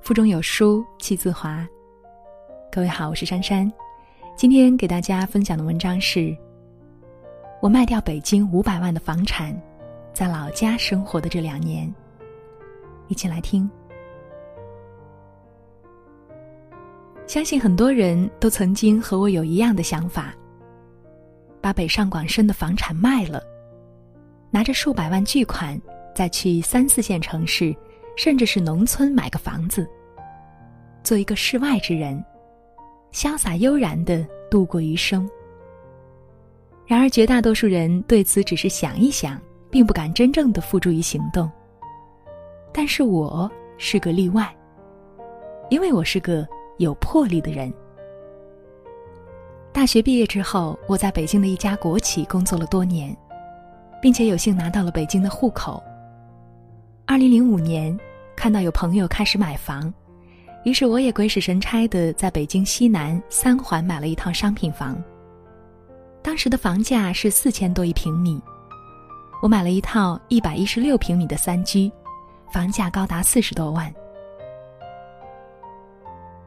腹中有书气自华。各位好，我是珊珊。今天给大家分享的文章是：我卖掉北京五百万的房产，在老家生活的这两年。一起来听。相信很多人都曾经和我有一样的想法：把北上广深的房产卖了，拿着数百万巨款，再去三四线城市，甚至是农村买个房子。做一个世外之人，潇洒悠然的度过余生。然而，绝大多数人对此只是想一想，并不敢真正的付诸于行动。但是我是个例外，因为我是个有魄力的人。大学毕业之后，我在北京的一家国企工作了多年，并且有幸拿到了北京的户口。二零零五年，看到有朋友开始买房。于是我也鬼使神差的在北京西南三环买了一套商品房。当时的房价是四千多一平米，我买了一套一百一十六平米的三居，房价高达四十多万。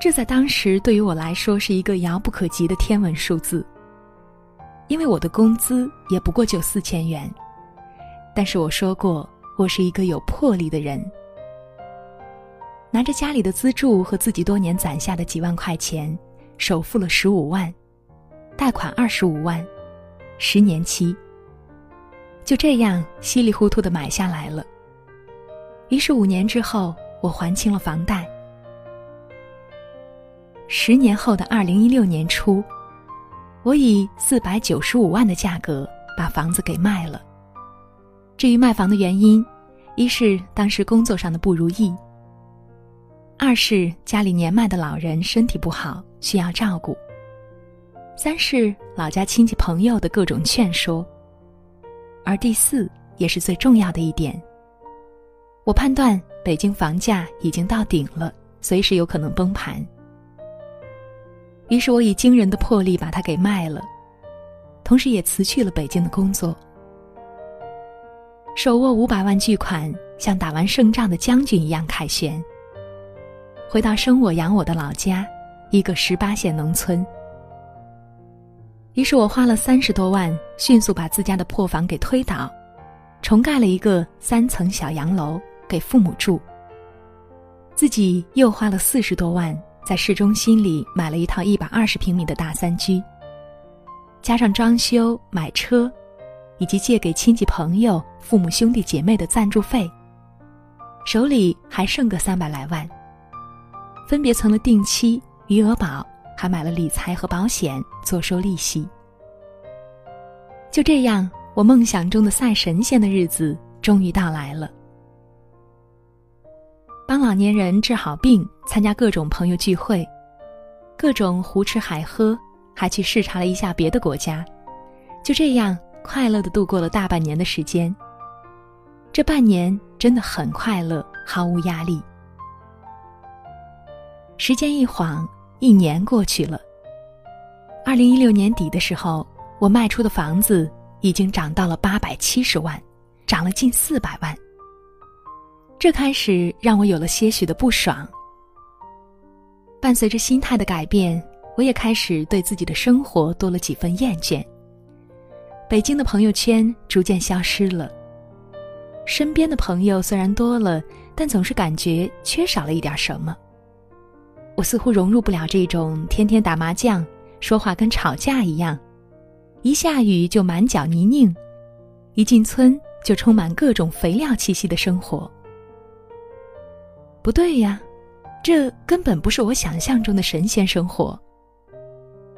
这在当时对于我来说是一个遥不可及的天文数字，因为我的工资也不过就四千元。但是我说过，我是一个有魄力的人。拿着家里的资助和自己多年攒下的几万块钱，首付了十五万，贷款二十五万，十年期。就这样稀里糊涂的买下来了。于是五年之后，我还清了房贷。十年后的二零一六年初，我以四百九十五万的价格把房子给卖了。至于卖房的原因，一是当时工作上的不如意。二是家里年迈的老人身体不好，需要照顾。三是老家亲戚朋友的各种劝说。而第四也是最重要的一点，我判断北京房价已经到顶了，随时有可能崩盘。于是我以惊人的魄力把它给卖了，同时也辞去了北京的工作，手握五百万巨款，像打完胜仗的将军一样凯旋。回到生我养我的老家，一个十八线农村。于是我花了三十多万，迅速把自家的破房给推倒，重盖了一个三层小洋楼给父母住。自己又花了四十多万，在市中心里买了一套一百二十平米的大三居。加上装修、买车，以及借给亲戚朋友、父母兄弟姐妹的赞助费，手里还剩个三百来万。分别存了定期、余额宝，还买了理财和保险，坐收利息。就这样，我梦想中的赛神仙的日子终于到来了。帮老年人治好病，参加各种朋友聚会，各种胡吃海喝，还去视察了一下别的国家。就这样，快乐的度过了大半年的时间。这半年真的很快乐，毫无压力。时间一晃，一年过去了。二零一六年底的时候，我卖出的房子已经涨到了八百七十万，涨了近四百万。这开始让我有了些许的不爽。伴随着心态的改变，我也开始对自己的生活多了几分厌倦。北京的朋友圈逐渐消失了，身边的朋友虽然多了，但总是感觉缺少了一点什么。我似乎融入不了这种天天打麻将、说话跟吵架一样，一下雨就满脚泥泞，一进村就充满各种肥料气息的生活。不对呀，这根本不是我想象中的神仙生活。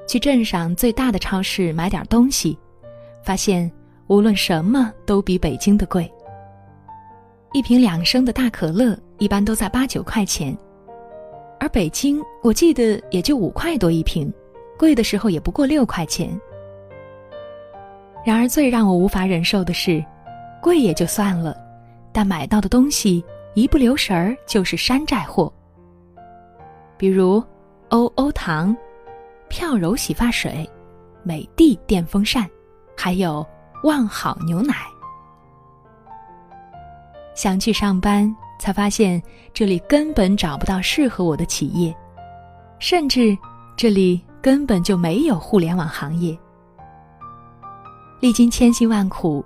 去镇上最大的超市买点东西，发现无论什么都比北京的贵。一瓶两升的大可乐一般都在八九块钱。而北京，我记得也就五块多一瓶，贵的时候也不过六块钱。然而最让我无法忍受的是，贵也就算了，但买到的东西一不留神儿就是山寨货。比如，欧欧糖、飘柔洗发水、美的电风扇，还有万好牛奶。想去上班，才发现这里根本找不到适合我的企业，甚至这里根本就没有互联网行业。历经千辛万苦，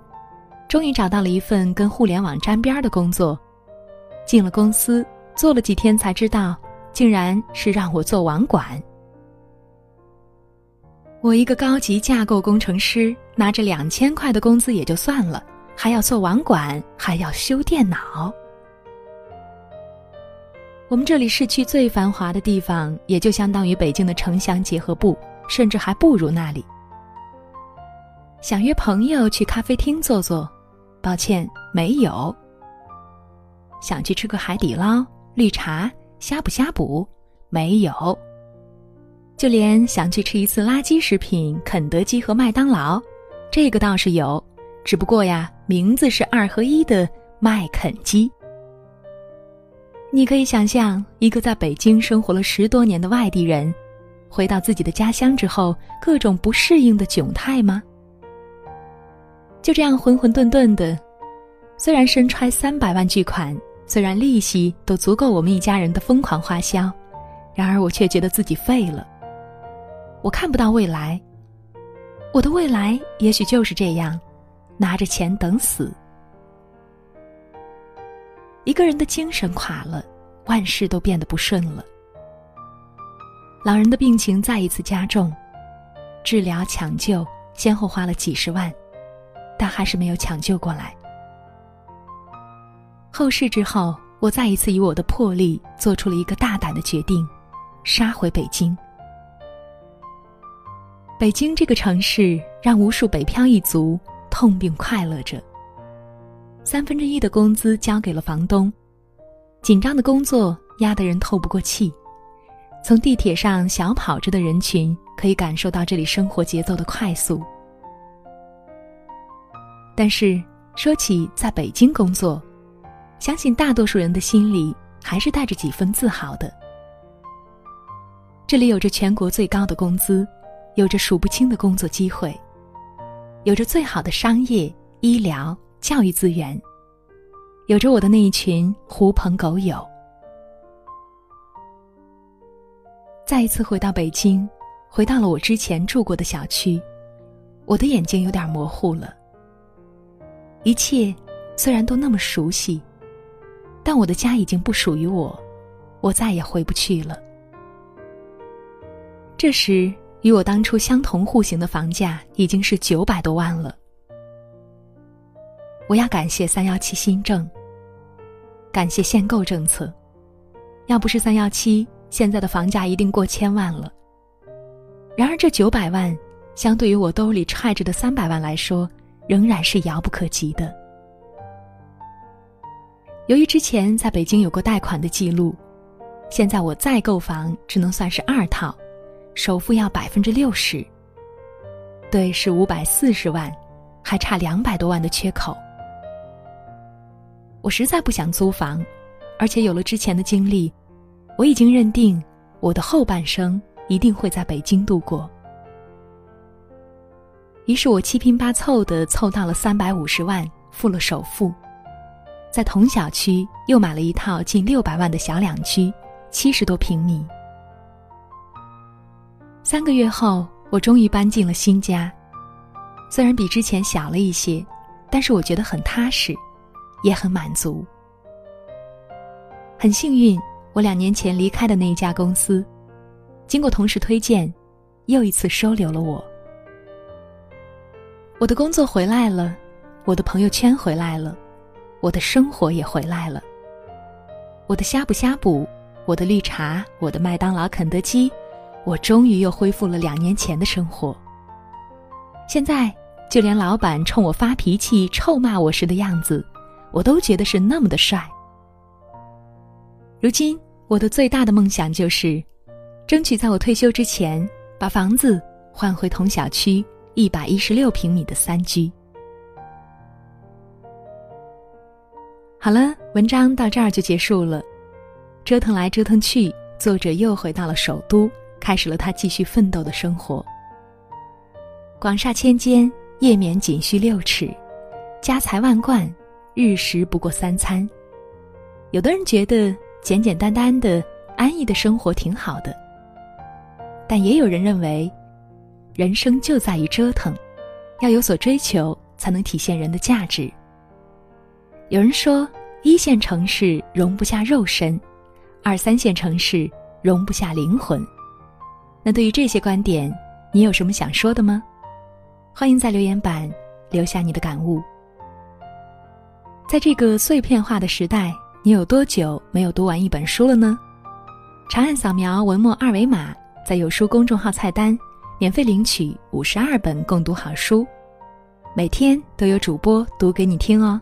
终于找到了一份跟互联网沾边的工作。进了公司，做了几天才知道，竟然是让我做网管。我一个高级架构工程师，拿着两千块的工资也就算了，还要做网管，还要修电脑。我们这里市区最繁华的地方，也就相当于北京的城乡结合部，甚至还不如那里。想约朋友去咖啡厅坐坐，抱歉，没有。想去吃个海底捞、绿茶、呷哺呷哺，没有。就连想去吃一次垃圾食品，肯德基和麦当劳，这个倒是有，只不过呀，名字是二合一的麦肯基。你可以想象，一个在北京生活了十多年的外地人，回到自己的家乡之后，各种不适应的窘态吗？就这样浑浑沌沌的，虽然身揣三百万巨款，虽然利息都足够我们一家人的疯狂花销，然而我却觉得自己废了。我看不到未来，我的未来也许就是这样，拿着钱等死。一个人的精神垮了，万事都变得不顺了。老人的病情再一次加重，治疗抢救先后花了几十万。但还是没有抢救过来。后事之后，我再一次以我的魄力做出了一个大胆的决定，杀回北京。北京这个城市让无数北漂一族痛并快乐着。三分之一的工资交给了房东，紧张的工作压得人透不过气。从地铁上小跑着的人群，可以感受到这里生活节奏的快速。但是说起在北京工作，相信大多数人的心里还是带着几分自豪的。这里有着全国最高的工资，有着数不清的工作机会，有着最好的商业、医疗、教育资源，有着我的那一群狐朋狗友。再一次回到北京，回到了我之前住过的小区，我的眼睛有点模糊了。一切虽然都那么熟悉，但我的家已经不属于我，我再也回不去了。这时，与我当初相同户型的房价已经是九百多万了。我要感谢三幺七新政，感谢限购政策，要不是三幺七，现在的房价一定过千万了。然而，这九百万相对于我兜里揣着的三百万来说，仍然是遥不可及的。由于之前在北京有过贷款的记录，现在我再购房只能算是二套，首付要百分之六十。对，是五百四十万，还差两百多万的缺口。我实在不想租房，而且有了之前的经历，我已经认定我的后半生一定会在北京度过。于是我七拼八凑的凑到了三百五十万，付了首付，在同小区又买了一套近六百万的小两居，七十多平米。三个月后，我终于搬进了新家，虽然比之前小了一些，但是我觉得很踏实，也很满足。很幸运，我两年前离开的那一家公司，经过同事推荐，又一次收留了我。我的工作回来了，我的朋友圈回来了，我的生活也回来了。我的呷哺呷哺，我的绿茶，我的麦当劳、肯德基，我终于又恢复了两年前的生活。现在，就连老板冲我发脾气、臭骂我时的样子，我都觉得是那么的帅。如今，我的最大的梦想就是，争取在我退休之前，把房子换回同小区。一百一十六平米的三居。好了，文章到这儿就结束了。折腾来折腾去，作者又回到了首都，开始了他继续奋斗的生活。广厦千间，夜眠仅需六尺；家财万贯，日食不过三餐。有的人觉得简简单单的、安逸的生活挺好的，但也有人认为，人生就在于折腾，要有所追求，才能体现人的价值。有人说，一线城市容不下肉身，二三线城市容不下灵魂。那对于这些观点，你有什么想说的吗？欢迎在留言板留下你的感悟。在这个碎片化的时代，你有多久没有读完一本书了呢？长按扫描文末二维码，在有书公众号菜单免费领取五十二本共读好书，每天都有主播读给你听哦。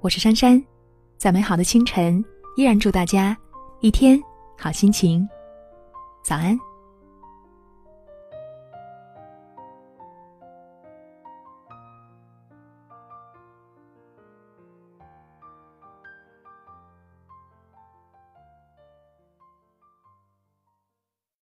我是珊珊，在美好的清晨，依然祝大家一天好心情。早安。